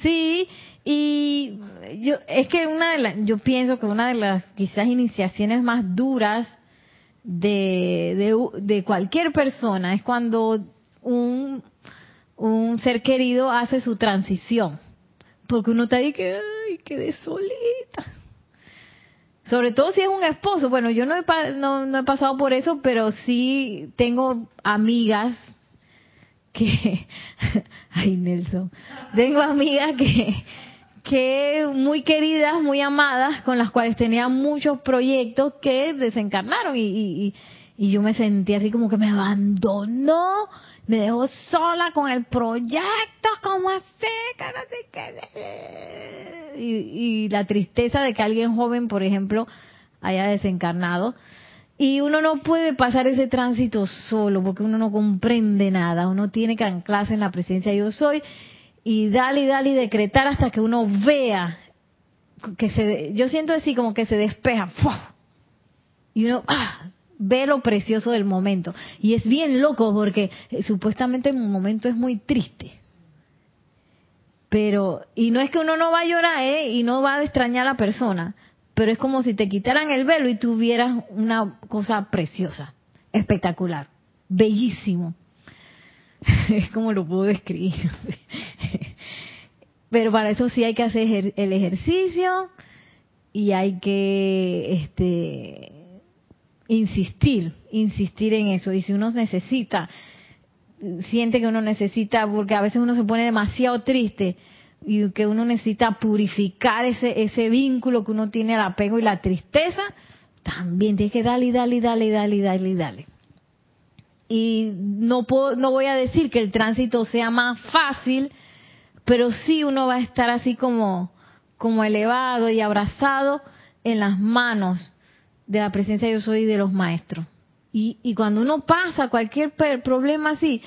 Sí, y yo es que una de las, yo pienso que una de las quizás iniciaciones más duras de, de, de cualquier persona es cuando un, un ser querido hace su transición. Porque uno está ahí que, ay, quedé solita Sobre todo si es un esposo. Bueno, yo no he, no, he pasado por eso, pero sí tengo amigas que, ay Nelson, tengo amigas que, que muy queridas, muy amadas, con las cuales tenía muchos proyectos que desencarnaron y, y, y yo me sentí así como que me abandonó, me dejó sola con el proyecto, como así? Que no sé qué. Y, y la tristeza de que alguien joven, por ejemplo, haya desencarnado. Y uno no puede pasar ese tránsito solo porque uno no comprende nada. Uno tiene que anclarse en la presencia de yo soy y dale y dale y decretar hasta que uno vea que se, yo siento así como que se despeja y uno ah, ve lo precioso del momento y es bien loco porque eh, supuestamente el momento es muy triste pero y no es que uno no va a llorar ¿eh? y no va a extrañar a la persona pero es como si te quitaran el velo y tuvieras una cosa preciosa espectacular bellísimo es como lo puedo describir. Pero para eso sí hay que hacer el ejercicio y hay que este insistir, insistir en eso. Y si uno necesita, siente que uno necesita, porque a veces uno se pone demasiado triste y que uno necesita purificar ese, ese vínculo que uno tiene al apego y la tristeza, también tiene que darle, darle, darle, darle, darle, darle y no puedo, no voy a decir que el tránsito sea más fácil, pero sí uno va a estar así como, como elevado y abrazado en las manos de la presencia de yo soy de los maestros. Y, y cuando uno pasa cualquier problema así,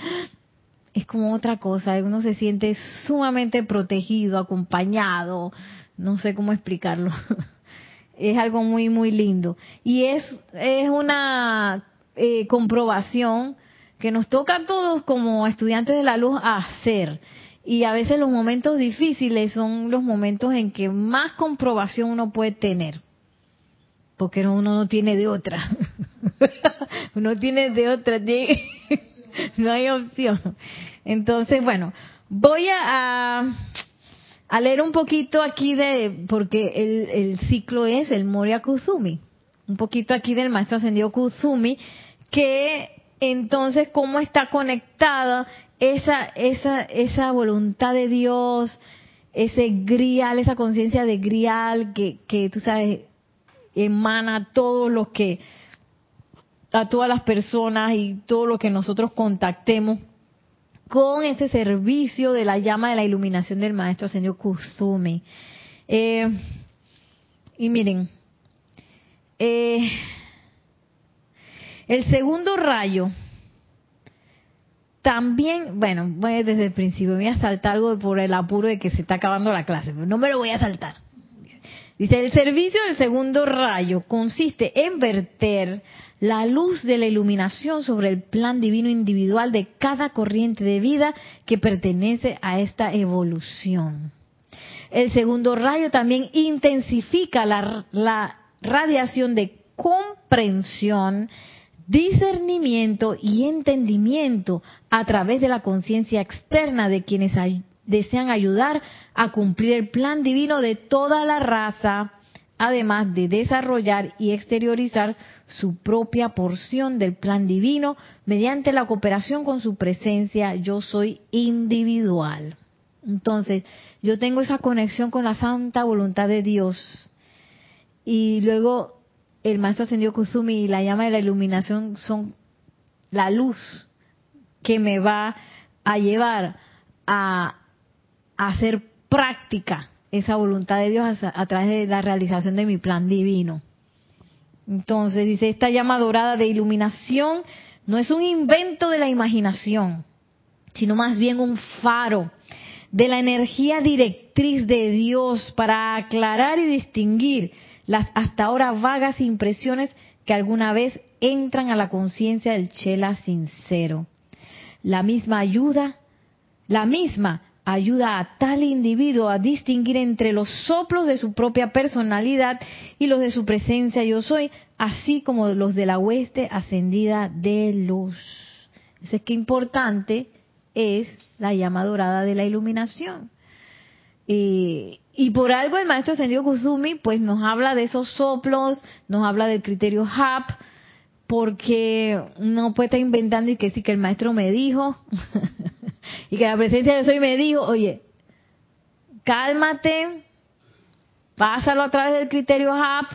es como otra cosa, uno se siente sumamente protegido, acompañado, no sé cómo explicarlo. es algo muy, muy lindo. Y es, es una eh, comprobación que nos toca a todos como estudiantes de la luz hacer. Y a veces los momentos difíciles son los momentos en que más comprobación uno puede tener. Porque uno no tiene de otra. uno tiene de otra. no hay opción. Entonces, bueno, voy a, a, leer un poquito aquí de, porque el, el ciclo es el Moria Kuzumi. Un poquito aquí del maestro ascendido Kuzumi que entonces cómo está conectada esa, esa, esa voluntad de Dios, ese grial, esa conciencia de grial que, que tú sabes emana a todos los que, a todas las personas y todo lo que nosotros contactemos con ese servicio de la llama de la iluminación del maestro señor Kusumi. Eh, y miren, eh, el segundo rayo, también, bueno, voy desde el principio, voy a saltar algo por el apuro de que se está acabando la clase, pero no me lo voy a saltar. Dice, el servicio del segundo rayo consiste en verter la luz de la iluminación sobre el plan divino individual de cada corriente de vida que pertenece a esta evolución. El segundo rayo también intensifica la, la radiación de comprensión discernimiento y entendimiento a través de la conciencia externa de quienes desean ayudar a cumplir el plan divino de toda la raza, además de desarrollar y exteriorizar su propia porción del plan divino mediante la cooperación con su presencia yo soy individual. Entonces, yo tengo esa conexión con la santa voluntad de Dios y luego el maestro ascendido Kusumi y la llama de la iluminación son la luz que me va a llevar a, hacer práctica esa voluntad de Dios a, través de la realización de mi plan divino. Entonces dice, esta llama dorada de iluminación no es un invento de la imaginación, sino más bien un faro de la energía directriz de Dios para aclarar y distinguir las hasta ahora vagas impresiones que alguna vez entran a la conciencia del chela sincero. La misma ayuda, la misma ayuda a tal individuo a distinguir entre los soplos de su propia personalidad y los de su presencia yo soy, así como los de la hueste ascendida de luz. Entonces, qué importante es la llama dorada de la iluminación. Y, por algo el maestro Sendio Kusumi pues nos habla de esos soplos, nos habla del criterio HAP, porque no puede estar inventando y que sí que el maestro me dijo y que la presencia de soy me dijo, oye, cálmate, pásalo a través del criterio HAP,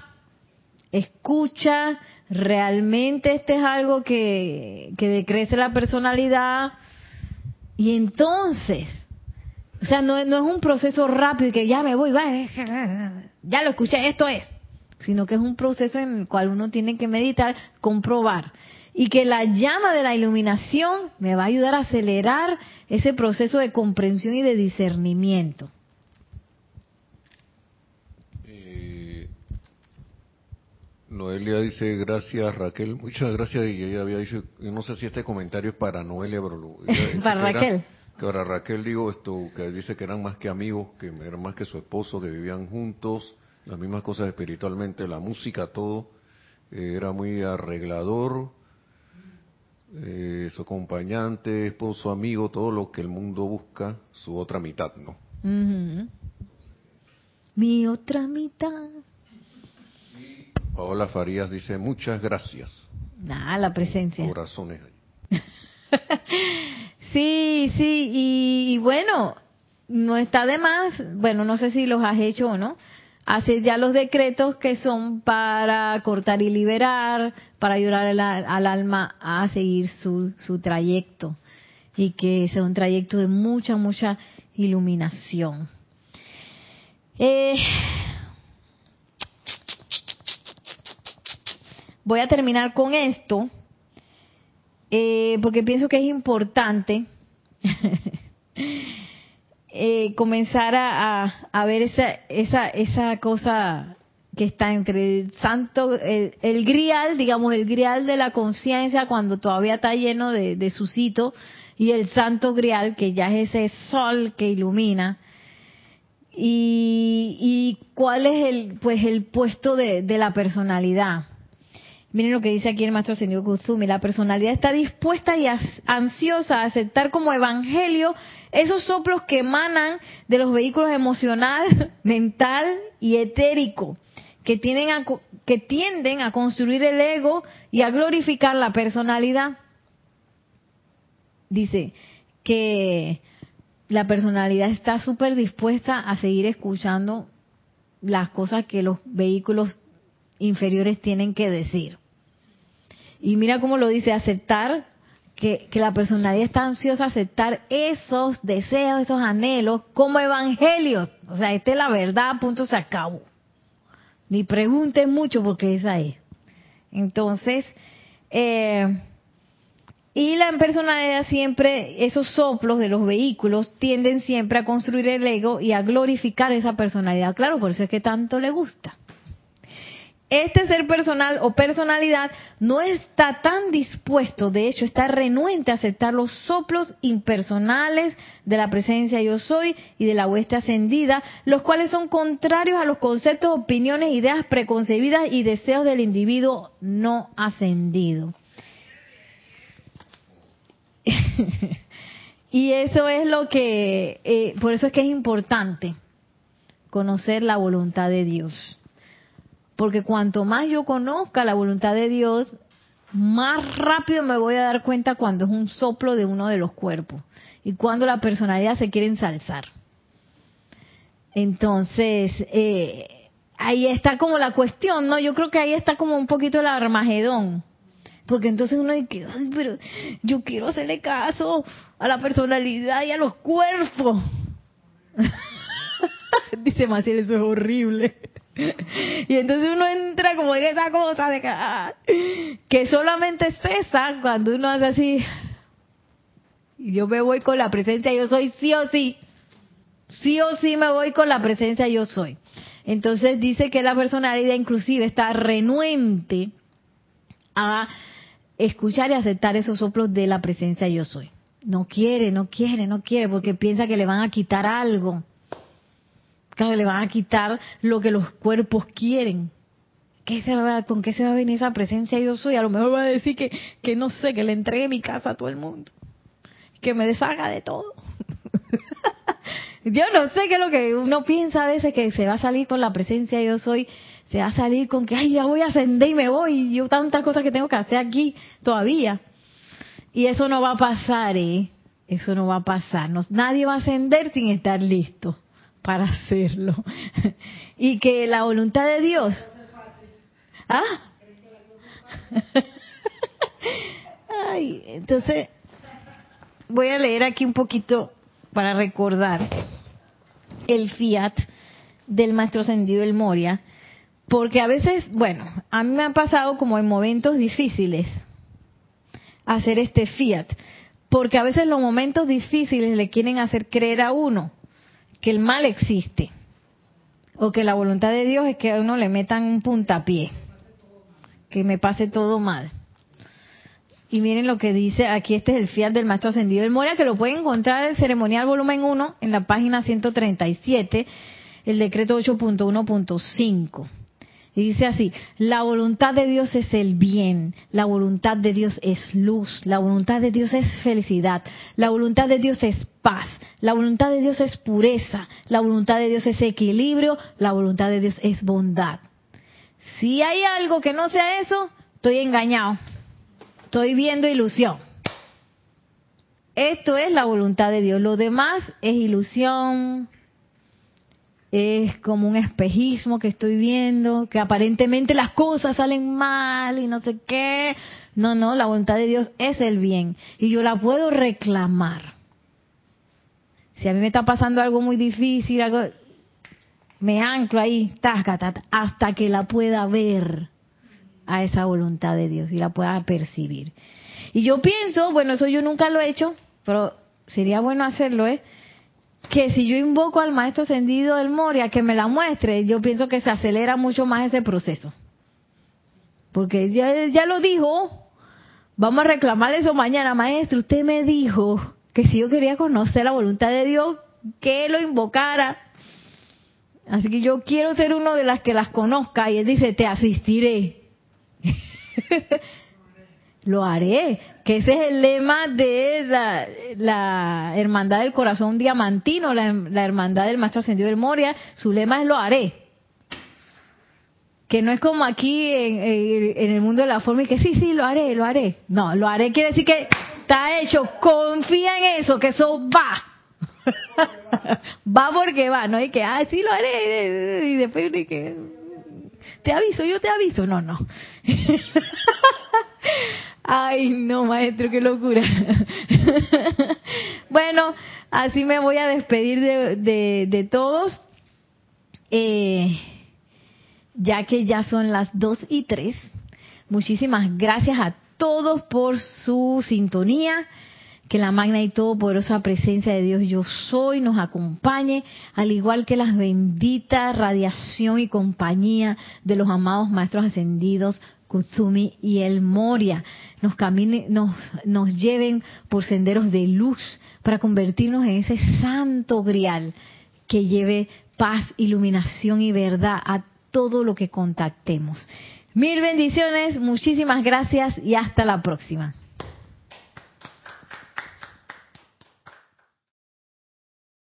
escucha, realmente este es algo que, que decrece la personalidad y entonces, o sea, no, no es un proceso rápido que ya me voy, ya lo escuché, esto es sino que es un proceso en el cual uno tiene que meditar, comprobar. Y que la llama de la iluminación me va a ayudar a acelerar ese proceso de comprensión y de discernimiento. Eh, Noelia dice gracias Raquel, muchas gracias y ella había dicho, yo no sé si este comentario es para Noelia, pero para Raquel. que para Raquel digo esto, que dice que eran más que amigos, que eran más que su esposo, que vivían juntos, las mismas cosas espiritualmente, la música, todo, eh, era muy arreglador, eh, su acompañante, esposo, amigo, todo lo que el mundo busca, su otra mitad, ¿no? Mi otra mitad. Paola Farías dice, muchas gracias. Ah, la presencia. Corazones. sí, sí, y, y bueno, no está de más, bueno, no sé si los has hecho o no, hace ya los decretos que son para cortar y liberar, para ayudar al, alma a seguir su, su trayecto y que sea un trayecto de mucha, mucha iluminación. Eh, voy a terminar con esto, eh, porque pienso que es importante eh, comenzar a, ver esa, esa, esa cosa que está entre el santo, el, grial, digamos, el grial de la conciencia cuando todavía está lleno de, de y el santo grial, que ya es ese sol que ilumina. Y, y cuál es el, pues, el puesto de la personalidad. Miren lo que dice aquí el maestro señor Kuzumi. La personalidad está dispuesta y ansiosa a aceptar como evangelio esos soplos que emanan de los vehículos emocional, mental y etérico, que, tienen a, que tienden a construir el ego y a glorificar la personalidad. Dice que la personalidad está súper dispuesta a seguir escuchando las cosas que los vehículos inferiores tienen que decir. Y mira cómo lo dice, aceptar que, la personalidad está ansiosa a aceptar esos deseos, esos anhelos como evangelios. O sea, esta es la verdad, punto se acabó. Ni pregunten mucho porque esa es. Entonces, eh, y la personalidad siempre, esos soplos de los vehículos tienden siempre a construir el ego y a glorificar esa personalidad. Claro, por eso es que tanto le gusta este ser personal o personalidad no está tan dispuesto, de hecho está renuente a aceptar los soplos impersonales de la presencia yo soy y de la hueste ascendida, los cuales son contrarios a los conceptos, opiniones, ideas preconcebidas y deseos del individuo no ascendido. y eso es lo que, eh, por eso es que es importante conocer la voluntad de Dios porque cuanto más yo conozca la voluntad de Dios, más rápido me voy a dar cuenta cuando es un soplo de uno de los cuerpos y cuando la personalidad se quiere ensalzar. Entonces, eh, ahí está como la cuestión, ¿no? Yo creo que ahí está como un poquito el armagedón. Porque entonces uno dice, ay, pero yo quiero hacerle caso a la personalidad y a los cuerpos. dice Maciel, eso es horrible. Y entonces uno entra como en esa cosa de que, ah, que solamente cesa cuando uno hace así. Yo me voy con la presencia, yo soy sí o sí. Sí o sí me voy con la presencia, yo soy. Entonces dice que la personalidad inclusive está renuente a escuchar y aceptar esos soplos de la presencia yo soy. No quiere, no quiere, no quiere, porque piensa que le van a quitar algo le van a quitar lo que los cuerpos quieren. ¿Qué se va, ¿Con qué se va a venir esa presencia yo soy? A lo mejor va a decir que, que no sé, que le entregue mi casa a todo el mundo. Que me deshaga de todo. Yo no sé qué es lo que uno piensa a veces que se va a salir con la presencia yo soy, se va a salir con que, ay, ya voy a ascender y me voy, y yo tantas cosas que tengo que hacer aquí todavía. Y eso no va a pasar, ¿eh? Eso no va a pasar. nadie va a ascender sin estar listo para hacerlo. y que la voluntad de Dios. ¿Ah? Ay, entonces voy a leer aquí un poquito para recordar el fiat del maestro ascendido el Moria, porque a veces, bueno, a mí me ha pasado como en momentos difíciles hacer este fiat, porque a veces los momentos difíciles le quieren hacer creer a uno que el mal existe o que la voluntad de Dios es que a uno le metan un puntapié, que me pase todo mal. Y miren lo que dice, aquí este es el fiat del Maestro Ascendido del Moria, que lo pueden encontrar en el ceremonial volumen 1 en la página 137, el decreto 8.1.5. Y dice así, la voluntad de Dios es el bien, la voluntad de Dios es luz, la voluntad de Dios es felicidad, la voluntad de Dios es paz, la voluntad de Dios es pureza, la voluntad de Dios es equilibrio, la voluntad de Dios es bondad. Si hay algo que no sea eso, estoy engañado, estoy viendo ilusión. Esto es la voluntad de Dios, lo demás es ilusión, es como un espejismo que estoy viendo, que aparentemente las cosas salen mal y no sé qué. No, no, la voluntad de Dios es el bien y yo la puedo reclamar. Si a mí me está pasando algo muy difícil, algo, me anclo ahí, hasta que la pueda ver a esa voluntad de Dios y la pueda percibir. Y yo pienso, bueno, eso yo nunca lo he hecho, pero sería bueno hacerlo, ¿eh? Que si yo invoco al maestro ascendido del Moria que me la muestre, yo pienso que se acelera mucho más ese proceso. Porque ya, ya lo dijo, vamos a reclamar eso mañana, maestro, usted me dijo que si yo quería conocer la voluntad de Dios, que lo invocara. Así que yo quiero ser uno de las que las conozca y él dice, te asistiré. lo haré, que ese es el lema de la, Hermandad del Corazón Diamantino, la, Hermandad del Maestro Ascendido del Moria, su lema es lo haré. Que no es como aquí en, el mundo de la forma y que sí, sí, lo haré, lo haré. No, lo haré quiere decir que está hecho, confía en eso, que eso va. va porque va, no hay que, ah, sí, lo haré, y después que, te aviso, yo te aviso, no, no. Ay, no, maestro, qué locura. bueno, así me voy a despedir de, de, todos, eh, ya que ya son las dos y tres. Muchísimas gracias a todos por su sintonía. Que la magna y todopoderosa presencia de Dios yo soy nos acompañe, al igual que las benditas radiación y compañía de los amados maestros ascendidos Kutsumi y el Moria nos, camine, nos, nos lleven por senderos de luz para convertirnos en ese santo grial que lleve paz, iluminación y verdad a todo lo que contactemos. Mil bendiciones, muchísimas gracias y hasta la próxima.